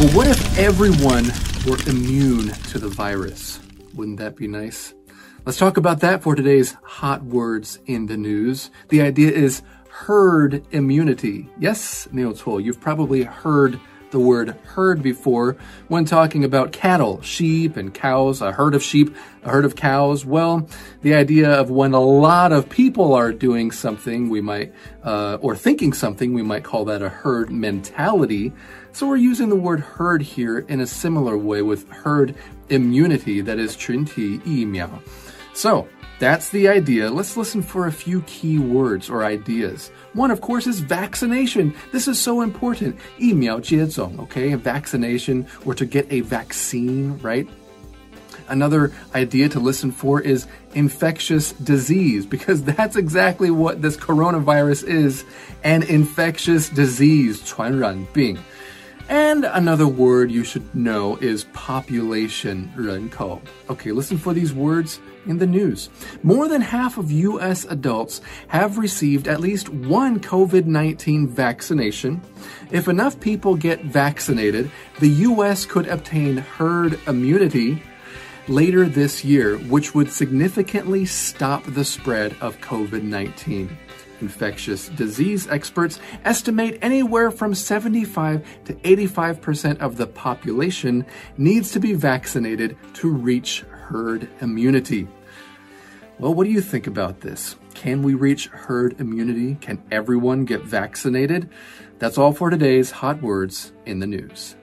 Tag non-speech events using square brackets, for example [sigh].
But what if everyone were immune to the virus? Wouldn't that be nice? Let's talk about that for today's hot words in the news. The idea is herd immunity. Yes, Neil Toll, you've probably heard the word herd before when talking about cattle, sheep and cows, a herd of sheep, a herd of cows. Well, the idea of when a lot of people are doing something, we might, uh, or thinking something, we might call that a herd mentality. So we're using the word herd here in a similar way with herd immunity, that is 群体疫苗. So, that's the idea. Let's listen for a few key words or ideas. One, of course, is vaccination. This is so important. 疫苗接种, okay? Vaccination or to get a vaccine, right? Another idea to listen for is infectious disease, because that's [laughs] exactly what this coronavirus is an infectious disease, 传染病. And another word you should know is population, uh, 人口. Okay, listen for these words in the news. More than half of US adults have received at least one COVID 19 vaccination. If enough people get vaccinated, the US could obtain herd immunity later this year, which would significantly stop the spread of COVID 19. Infectious disease experts estimate anywhere from 75 to 85% of the population needs to be vaccinated to reach herd immunity. Well, what do you think about this? Can we reach herd immunity? Can everyone get vaccinated? That's all for today's hot words in the news.